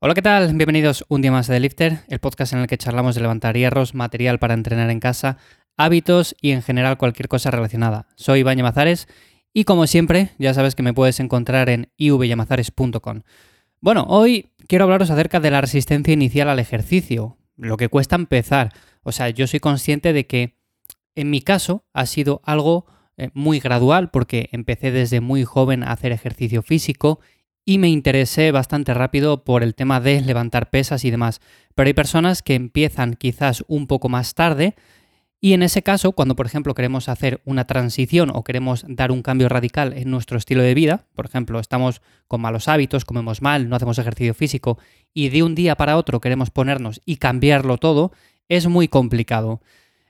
Hola, ¿qué tal? Bienvenidos un día más de Lifter, el podcast en el que charlamos de levantar hierros, material para entrenar en casa, hábitos y en general cualquier cosa relacionada. Soy Iván Mazares y como siempre, ya sabes que me puedes encontrar en ivyamazares.com. Bueno, hoy quiero hablaros acerca de la resistencia inicial al ejercicio, lo que cuesta empezar. O sea, yo soy consciente de que en mi caso ha sido algo eh, muy gradual porque empecé desde muy joven a hacer ejercicio físico y me interesé bastante rápido por el tema de levantar pesas y demás. Pero hay personas que empiezan quizás un poco más tarde y en ese caso, cuando por ejemplo queremos hacer una transición o queremos dar un cambio radical en nuestro estilo de vida, por ejemplo, estamos con malos hábitos, comemos mal, no hacemos ejercicio físico y de un día para otro queremos ponernos y cambiarlo todo, es muy complicado.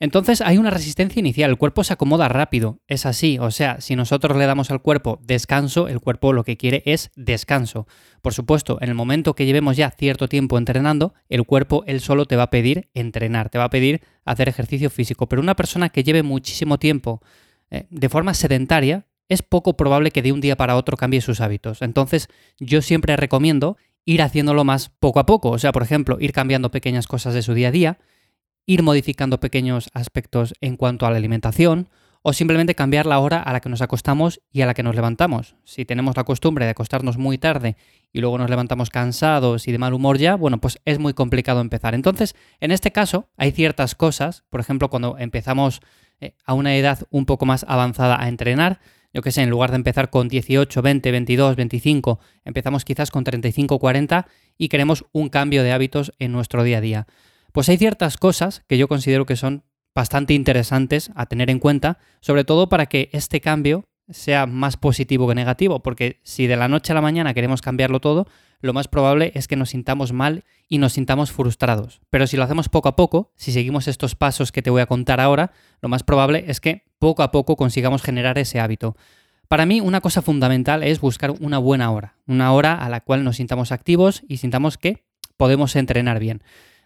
Entonces hay una resistencia inicial, el cuerpo se acomoda rápido, es así, o sea, si nosotros le damos al cuerpo descanso, el cuerpo lo que quiere es descanso. Por supuesto, en el momento que llevemos ya cierto tiempo entrenando, el cuerpo él solo te va a pedir entrenar, te va a pedir hacer ejercicio físico, pero una persona que lleve muchísimo tiempo eh, de forma sedentaria, es poco probable que de un día para otro cambie sus hábitos. Entonces, yo siempre recomiendo ir haciéndolo más poco a poco, o sea, por ejemplo, ir cambiando pequeñas cosas de su día a día, ir modificando pequeños aspectos en cuanto a la alimentación o simplemente cambiar la hora a la que nos acostamos y a la que nos levantamos. Si tenemos la costumbre de acostarnos muy tarde y luego nos levantamos cansados y de mal humor ya, bueno, pues es muy complicado empezar. Entonces, en este caso, hay ciertas cosas, por ejemplo, cuando empezamos eh, a una edad un poco más avanzada a entrenar, yo que sé, en lugar de empezar con 18, 20, 22, 25, empezamos quizás con 35, 40 y queremos un cambio de hábitos en nuestro día a día. Pues hay ciertas cosas que yo considero que son bastante interesantes a tener en cuenta, sobre todo para que este cambio sea más positivo que negativo, porque si de la noche a la mañana queremos cambiarlo todo, lo más probable es que nos sintamos mal y nos sintamos frustrados. Pero si lo hacemos poco a poco, si seguimos estos pasos que te voy a contar ahora, lo más probable es que poco a poco consigamos generar ese hábito. Para mí una cosa fundamental es buscar una buena hora, una hora a la cual nos sintamos activos y sintamos que podemos entrenar bien.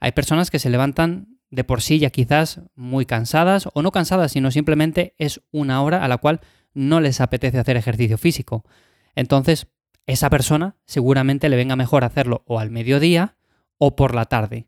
Hay personas que se levantan de por sí ya quizás muy cansadas o no cansadas, sino simplemente es una hora a la cual no les apetece hacer ejercicio físico. Entonces, esa persona seguramente le venga mejor hacerlo o al mediodía o por la tarde.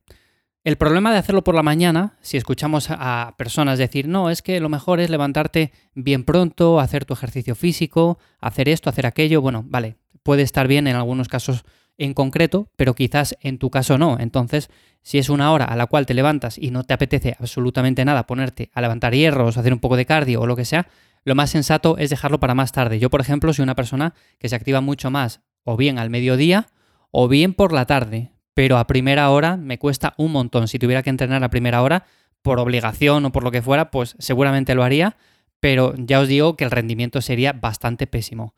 El problema de hacerlo por la mañana, si escuchamos a personas decir, no, es que lo mejor es levantarte bien pronto, hacer tu ejercicio físico, hacer esto, hacer aquello, bueno, vale, puede estar bien en algunos casos en concreto, pero quizás en tu caso no. Entonces, si es una hora a la cual te levantas y no te apetece absolutamente nada ponerte a levantar hierros, hacer un poco de cardio o lo que sea, lo más sensato es dejarlo para más tarde. Yo, por ejemplo, soy una persona que se activa mucho más o bien al mediodía o bien por la tarde, pero a primera hora me cuesta un montón. Si tuviera que entrenar a primera hora, por obligación o por lo que fuera, pues seguramente lo haría, pero ya os digo que el rendimiento sería bastante pésimo.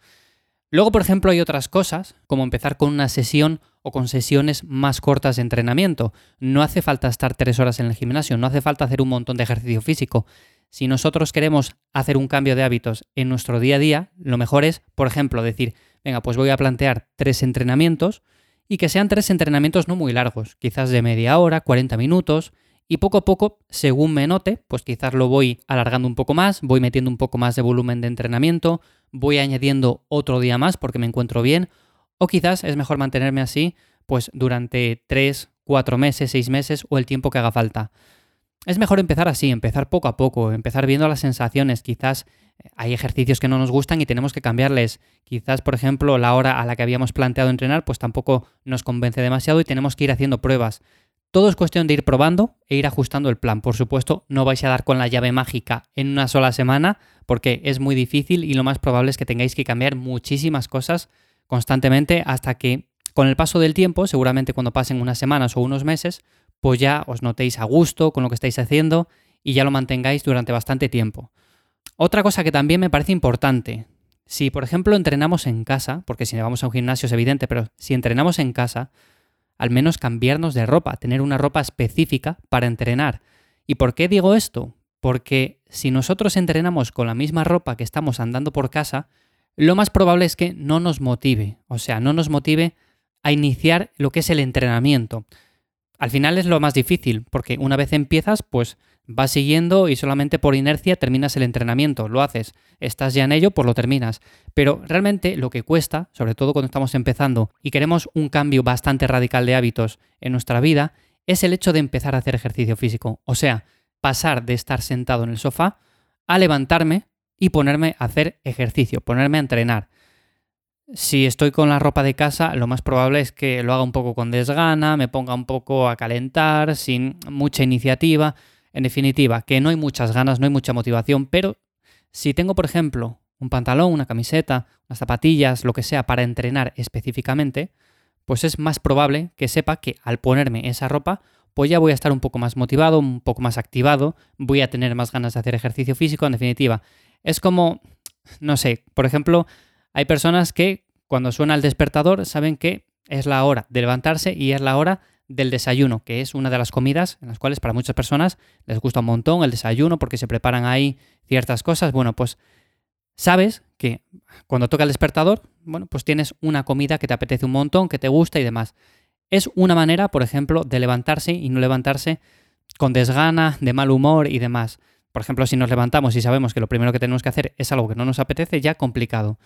Luego, por ejemplo, hay otras cosas, como empezar con una sesión o con sesiones más cortas de entrenamiento. No hace falta estar tres horas en el gimnasio, no hace falta hacer un montón de ejercicio físico. Si nosotros queremos hacer un cambio de hábitos en nuestro día a día, lo mejor es, por ejemplo, decir, venga, pues voy a plantear tres entrenamientos y que sean tres entrenamientos no muy largos, quizás de media hora, 40 minutos, y poco a poco, según me note, pues quizás lo voy alargando un poco más, voy metiendo un poco más de volumen de entrenamiento, voy añadiendo otro día más porque me encuentro bien, o quizás es mejor mantenerme así pues durante 3, 4 meses, 6 meses o el tiempo que haga falta. Es mejor empezar así, empezar poco a poco, empezar viendo las sensaciones. Quizás eh, hay ejercicios que no nos gustan y tenemos que cambiarles. Quizás, por ejemplo, la hora a la que habíamos planteado entrenar, pues tampoco nos convence demasiado y tenemos que ir haciendo pruebas. Todo es cuestión de ir probando e ir ajustando el plan. Por supuesto, no vais a dar con la llave mágica en una sola semana porque es muy difícil y lo más probable es que tengáis que cambiar muchísimas cosas constantemente hasta que con el paso del tiempo, seguramente cuando pasen unas semanas o unos meses, pues ya os notéis a gusto con lo que estáis haciendo y ya lo mantengáis durante bastante tiempo. Otra cosa que también me parece importante, si por ejemplo entrenamos en casa, porque si vamos a un gimnasio es evidente, pero si entrenamos en casa, al menos cambiarnos de ropa, tener una ropa específica para entrenar. ¿Y por qué digo esto? Porque si nosotros entrenamos con la misma ropa que estamos andando por casa, lo más probable es que no nos motive, o sea, no nos motive a iniciar lo que es el entrenamiento. Al final es lo más difícil, porque una vez empiezas, pues vas siguiendo y solamente por inercia terminas el entrenamiento, lo haces, estás ya en ello, pues lo terminas. Pero realmente lo que cuesta, sobre todo cuando estamos empezando y queremos un cambio bastante radical de hábitos en nuestra vida, es el hecho de empezar a hacer ejercicio físico. O sea, pasar de estar sentado en el sofá a levantarme y ponerme a hacer ejercicio, ponerme a entrenar. Si estoy con la ropa de casa, lo más probable es que lo haga un poco con desgana, me ponga un poco a calentar, sin mucha iniciativa. En definitiva, que no hay muchas ganas, no hay mucha motivación, pero si tengo, por ejemplo, un pantalón, una camiseta, unas zapatillas, lo que sea, para entrenar específicamente, pues es más probable que sepa que al ponerme esa ropa, pues ya voy a estar un poco más motivado, un poco más activado, voy a tener más ganas de hacer ejercicio físico, en definitiva. Es como, no sé, por ejemplo, hay personas que cuando suena el despertador saben que es la hora de levantarse y es la hora del desayuno, que es una de las comidas en las cuales para muchas personas les gusta un montón el desayuno porque se preparan ahí ciertas cosas. Bueno, pues sabes que cuando toca el despertador, bueno, pues tienes una comida que te apetece un montón, que te gusta y demás. Es una manera, por ejemplo, de levantarse y no levantarse con desgana, de mal humor y demás. Por ejemplo, si nos levantamos y sabemos que lo primero que tenemos que hacer es algo que no nos apetece, ya complicado.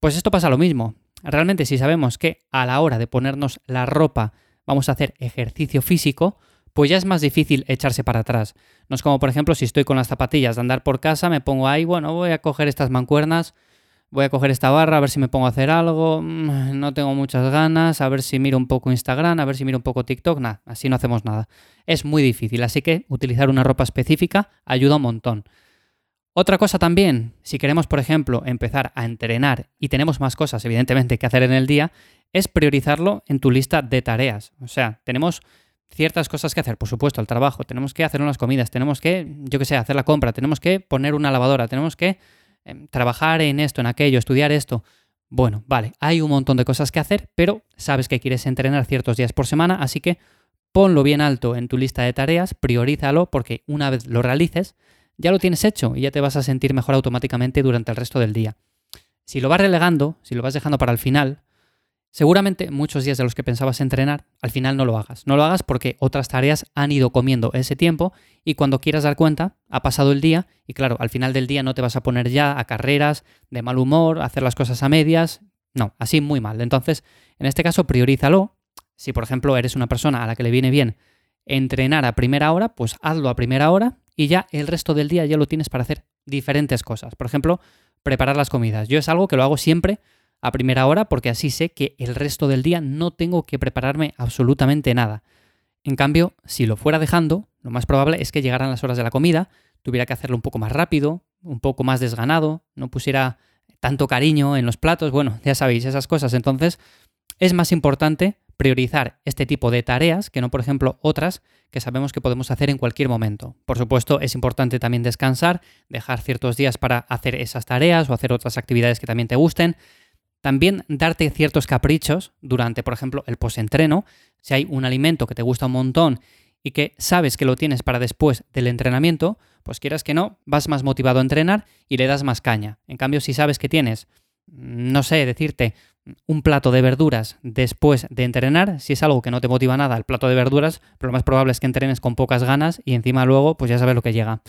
Pues esto pasa lo mismo. Realmente si sabemos que a la hora de ponernos la ropa vamos a hacer ejercicio físico, pues ya es más difícil echarse para atrás. No es como, por ejemplo, si estoy con las zapatillas de andar por casa, me pongo ahí, bueno, voy a coger estas mancuernas, voy a coger esta barra, a ver si me pongo a hacer algo, mm, no tengo muchas ganas, a ver si miro un poco Instagram, a ver si miro un poco TikTok, nada, así no hacemos nada. Es muy difícil, así que utilizar una ropa específica ayuda un montón. Otra cosa también, si queremos, por ejemplo, empezar a entrenar y tenemos más cosas, evidentemente, que hacer en el día, es priorizarlo en tu lista de tareas. O sea, tenemos ciertas cosas que hacer, por supuesto, el trabajo, tenemos que hacer unas comidas, tenemos que, yo qué sé, hacer la compra, tenemos que poner una lavadora, tenemos que em, trabajar en esto, en aquello, estudiar esto. Bueno, vale, hay un montón de cosas que hacer, pero sabes que quieres entrenar ciertos días por semana, así que ponlo bien alto en tu lista de tareas, priorízalo, porque una vez lo realices, ya lo tienes hecho y ya te vas a sentir mejor automáticamente durante el resto del día. Si lo vas relegando, si lo vas dejando para el final, seguramente muchos días de los que pensabas entrenar, al final no lo hagas. No lo hagas porque otras tareas han ido comiendo ese tiempo y cuando quieras dar cuenta, ha pasado el día y claro, al final del día no te vas a poner ya a carreras, de mal humor, a hacer las cosas a medias. No, así muy mal. Entonces, en este caso, priorízalo. Si, por ejemplo, eres una persona a la que le viene bien entrenar a primera hora, pues hazlo a primera hora y ya el resto del día ya lo tienes para hacer diferentes cosas. Por ejemplo, preparar las comidas. Yo es algo que lo hago siempre a primera hora porque así sé que el resto del día no tengo que prepararme absolutamente nada. En cambio, si lo fuera dejando, lo más probable es que llegaran las horas de la comida, tuviera que hacerlo un poco más rápido, un poco más desganado, no pusiera tanto cariño en los platos, bueno, ya sabéis, esas cosas. Entonces, es más importante priorizar este tipo de tareas que no, por ejemplo, otras que sabemos que podemos hacer en cualquier momento. Por supuesto, es importante también descansar, dejar ciertos días para hacer esas tareas o hacer otras actividades que también te gusten. También darte ciertos caprichos durante, por ejemplo, el postentreno. Si hay un alimento que te gusta un montón y que sabes que lo tienes para después del entrenamiento, pues quieras que no, vas más motivado a entrenar y le das más caña. En cambio, si sabes que tienes, no sé, decirte, un plato de verduras después de entrenar, si es algo que no te motiva nada, el plato de verduras, pero lo más probable es que entrenes con pocas ganas y encima luego pues ya sabes lo que llega.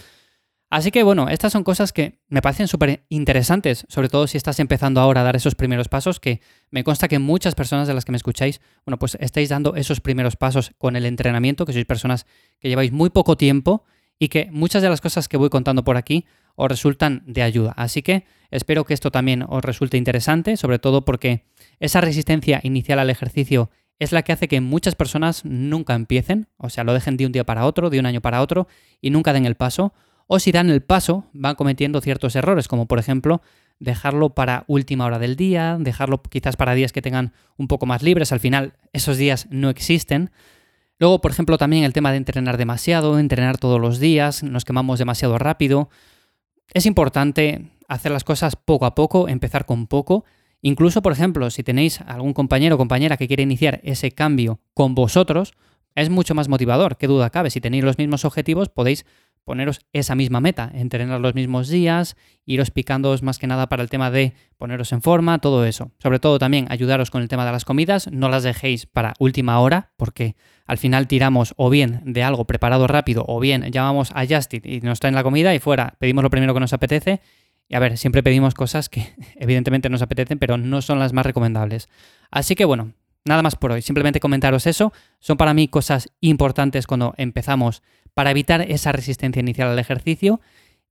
Así que bueno, estas son cosas que me parecen súper interesantes, sobre todo si estás empezando ahora a dar esos primeros pasos, que me consta que muchas personas de las que me escucháis, bueno, pues estáis dando esos primeros pasos con el entrenamiento, que sois personas que lleváis muy poco tiempo y que muchas de las cosas que voy contando por aquí os resultan de ayuda. Así que espero que esto también os resulte interesante, sobre todo porque esa resistencia inicial al ejercicio es la que hace que muchas personas nunca empiecen, o sea, lo dejen de un día para otro, de un año para otro, y nunca den el paso, o si dan el paso, van cometiendo ciertos errores, como por ejemplo dejarlo para última hora del día, dejarlo quizás para días que tengan un poco más libres, al final esos días no existen. Luego, por ejemplo, también el tema de entrenar demasiado, entrenar todos los días, nos quemamos demasiado rápido, es importante hacer las cosas poco a poco, empezar con poco. Incluso, por ejemplo, si tenéis algún compañero o compañera que quiere iniciar ese cambio con vosotros, es mucho más motivador, qué duda cabe. Si tenéis los mismos objetivos, podéis poneros esa misma meta, entrenar los mismos días, iros picándoos más que nada para el tema de poneros en forma, todo eso. Sobre todo también ayudaros con el tema de las comidas, no las dejéis para última hora, porque al final tiramos o bien de algo preparado rápido, o bien llamamos a Justit y nos traen la comida y fuera, pedimos lo primero que nos apetece. Y a ver, siempre pedimos cosas que evidentemente nos apetecen, pero no son las más recomendables. Así que bueno, nada más por hoy. Simplemente comentaros eso. Son para mí cosas importantes cuando empezamos para evitar esa resistencia inicial al ejercicio.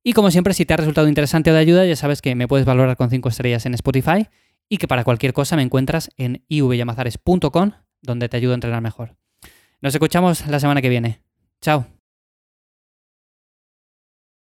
Y como siempre, si te ha resultado interesante o de ayuda, ya sabes que me puedes valorar con 5 estrellas en Spotify y que para cualquier cosa me encuentras en ivyamazares.com, donde te ayudo a entrenar mejor. Nos escuchamos la semana que viene. Chao.